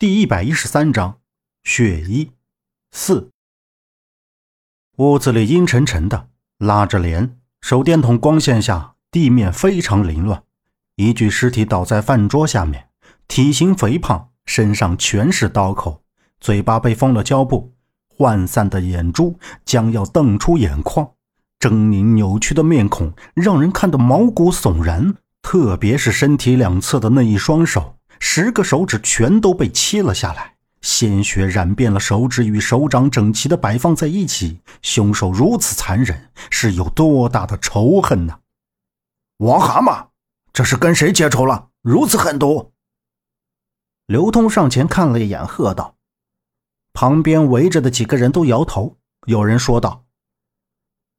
第一百一十三章血衣四。屋子里阴沉沉的，拉着帘，手电筒光线下，地面非常凌乱。一具尸体倒在饭桌下面，体型肥胖，身上全是刀口，嘴巴被封了胶布，涣散的眼珠将要瞪出眼眶，狰狞扭曲的面孔让人看得毛骨悚然。特别是身体两侧的那一双手。十个手指全都被切了下来，鲜血染遍了手指与手掌，整齐的摆放在一起。凶手如此残忍，是有多大的仇恨呢？王蛤蟆，这是跟谁结仇了？如此狠毒！刘通上前看了一眼，喝道：“旁边围着的几个人都摇头。有人说道：‘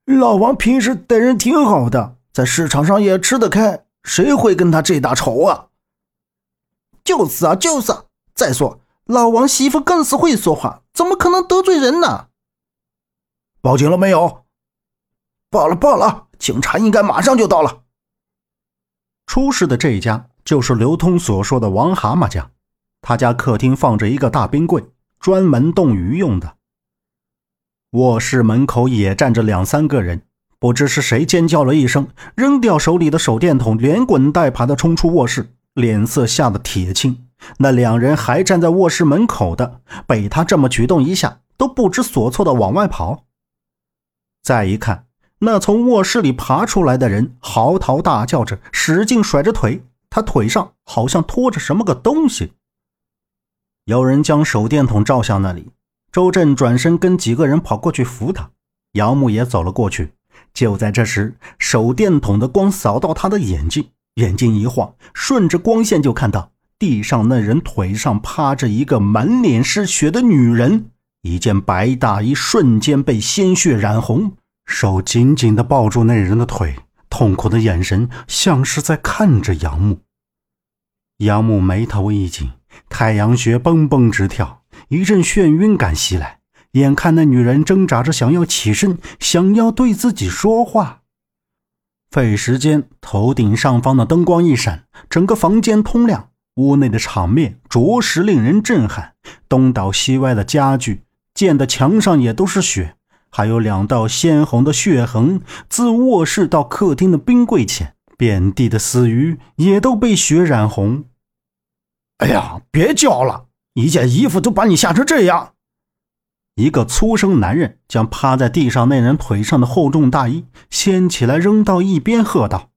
老王平时待人挺好的，在市场上也吃得开，谁会跟他这大仇啊？’”就是啊，就是啊。再说老王媳妇更是会说话，怎么可能得罪人呢？报警了没有？报了，报了。警察应该马上就到了。出事的这一家就是刘通所说的王蛤蟆家，他家客厅放着一个大冰柜，专门冻鱼用的。卧室门口也站着两三个人，不知是谁尖叫了一声，扔掉手里的手电筒，连滚带爬的冲出卧室。脸色吓得铁青，那两人还站在卧室门口的，被他这么举动一下，都不知所措的往外跑。再一看，那从卧室里爬出来的人嚎啕大叫着，使劲甩着腿，他腿上好像拖着什么个东西。有人将手电筒照向那里，周震转身跟几个人跑过去扶他，杨木也走了过去。就在这时，手电筒的光扫到他的眼睛。眼睛一晃，顺着光线就看到地上那人腿上趴着一个满脸是血的女人，一件白大衣瞬间被鲜血染红，手紧紧地抱住那人的腿，痛苦的眼神像是在看着杨木。杨木眉头一紧，太阳穴蹦蹦直跳，一阵眩晕感袭来，眼看那女人挣扎着想要起身，想要对自己说话。费时间，头顶上方的灯光一闪，整个房间通亮。屋内的场面着实令人震撼，东倒西歪的家具，溅的墙上也都是血，还有两道鲜红的血痕，自卧室到客厅的冰柜前，遍地的死鱼也都被血染红。哎呀，别叫了，一件衣服都把你吓成这样。一个粗声男人将趴在地上那人腿上的厚重大衣掀起来扔到一边，喝道：“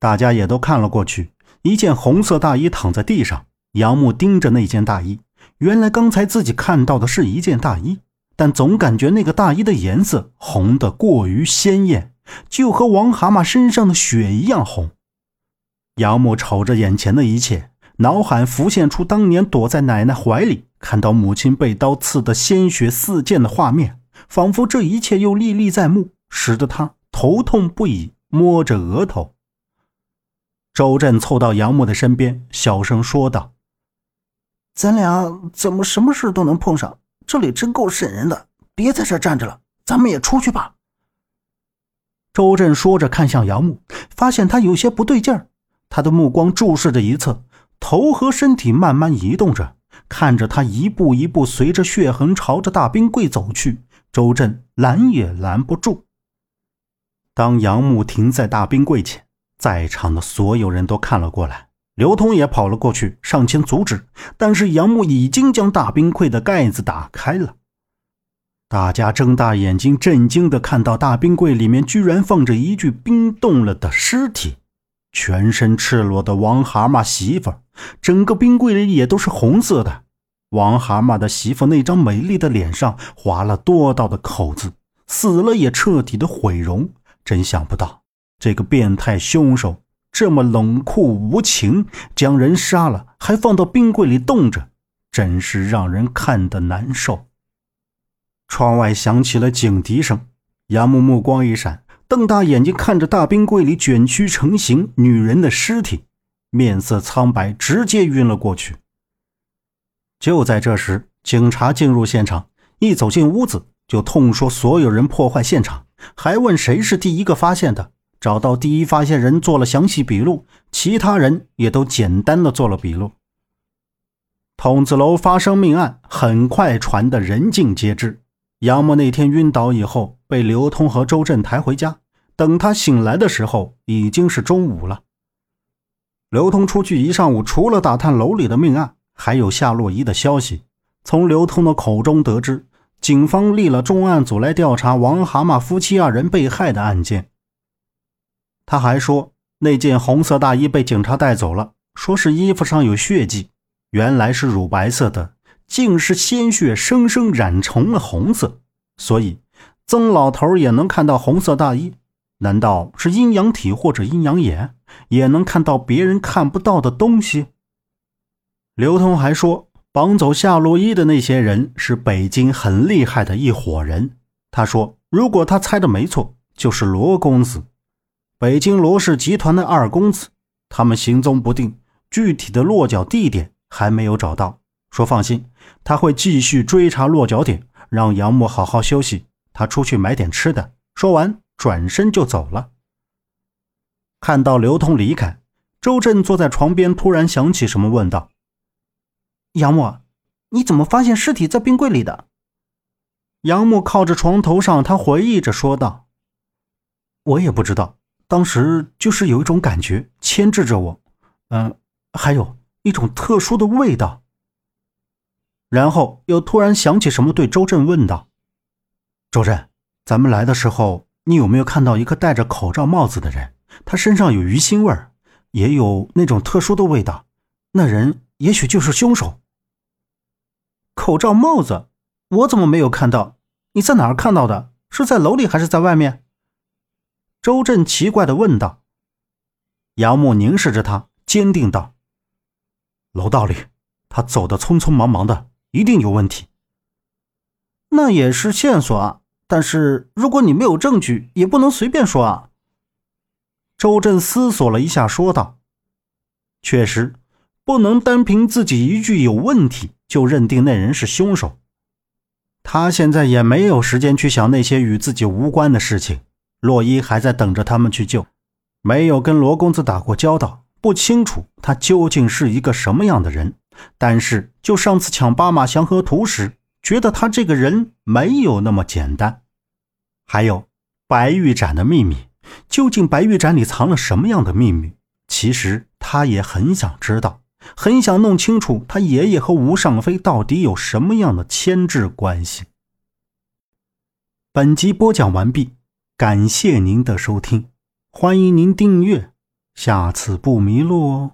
大家也都看了过去。一件红色大衣躺在地上，杨木盯着那件大衣。原来刚才自己看到的是一件大衣，但总感觉那个大衣的颜色红得过于鲜艳，就和王蛤蟆身上的血一样红。杨木瞅着眼前的一切，脑海浮现出当年躲在奶奶怀里。”看到母亲被刀刺得鲜血四溅的画面，仿佛这一切又历历在目，使得他头痛不已，摸着额头。周震凑到杨木的身边，小声说道：“咱俩怎么什么事都能碰上？这里真够瘆人的！别在这站着了，咱们也出去吧。”周震说着，看向杨木，发现他有些不对劲儿，他的目光注视着一侧，头和身体慢慢移动着。看着他一步一步随着血痕朝着大冰柜走去，周震拦也拦不住。当杨木停在大冰柜前，在场的所有人都看了过来，刘通也跑了过去，上前阻止。但是杨木已经将大冰柜的盖子打开了。大家睁大眼睛，震惊地看到大冰柜里面居然放着一具冰冻了的尸体。全身赤裸的王蛤蟆媳妇，整个冰柜里也都是红色的。王蛤蟆的媳妇那张美丽的脸上划了多道的口子，死了也彻底的毁容。真想不到这个变态凶手这么冷酷无情，将人杀了还放到冰柜里冻着，真是让人看得难受。窗外响起了警笛声，杨木目光一闪。瞪大眼睛看着大冰柜里卷曲成型女人的尸体，面色苍白，直接晕了过去。就在这时，警察进入现场，一走进屋子就痛说所有人破坏现场，还问谁是第一个发现的。找到第一发现人做了详细笔录，其他人也都简单的做了笔录。筒子楼发生命案，很快传得人尽皆知。杨默那天晕倒以后，被刘通和周震抬回家。等他醒来的时候，已经是中午了。刘通出去一上午，除了打探楼里的命案，还有夏洛伊的消息。从刘通的口中得知，警方立了重案组来调查王蛤蟆夫妻二人被害的案件。他还说，那件红色大衣被警察带走了，说是衣服上有血迹，原来是乳白色的，竟是鲜血生生染成了红色，所以曾老头也能看到红色大衣。难道是阴阳体或者阴阳眼，也能看到别人看不到的东西？刘通还说，绑走夏洛伊的那些人是北京很厉害的一伙人。他说，如果他猜的没错，就是罗公子，北京罗氏集团的二公子。他们行踪不定，具体的落脚地点还没有找到。说放心，他会继续追查落脚点，让杨默好好休息。他出去买点吃的。说完。转身就走了。看到刘通离开，周震坐在床边，突然想起什么，问道：“杨默，你怎么发现尸体在冰柜里的？”杨默靠着床头上，他回忆着说道：“我也不知道，当时就是有一种感觉牵制着我，嗯，还有一种特殊的味道。”然后又突然想起什么，对周震问道：“周震，咱们来的时候。”你有没有看到一个戴着口罩帽子的人？他身上有鱼腥味儿，也有那种特殊的味道。那人也许就是凶手。口罩帽子，我怎么没有看到？你在哪儿看到的？是在楼里还是在外面？周震奇怪的问道。杨木凝视着他，坚定道：“楼道里，他走的匆匆忙忙的，一定有问题。那也是线索啊。”但是，如果你没有证据，也不能随便说啊。周震思索了一下，说道：“确实，不能单凭自己一句有问题就认定那人是凶手。他现在也没有时间去想那些与自己无关的事情。洛伊还在等着他们去救，没有跟罗公子打过交道，不清楚他究竟是一个什么样的人。但是，就上次抢巴马祥和图时。”觉得他这个人没有那么简单。还有白玉盏的秘密，究竟白玉盏里藏了什么样的秘密？其实他也很想知道，很想弄清楚他爷爷和吴尚飞到底有什么样的牵制关系。本集播讲完毕，感谢您的收听，欢迎您订阅，下次不迷路哦。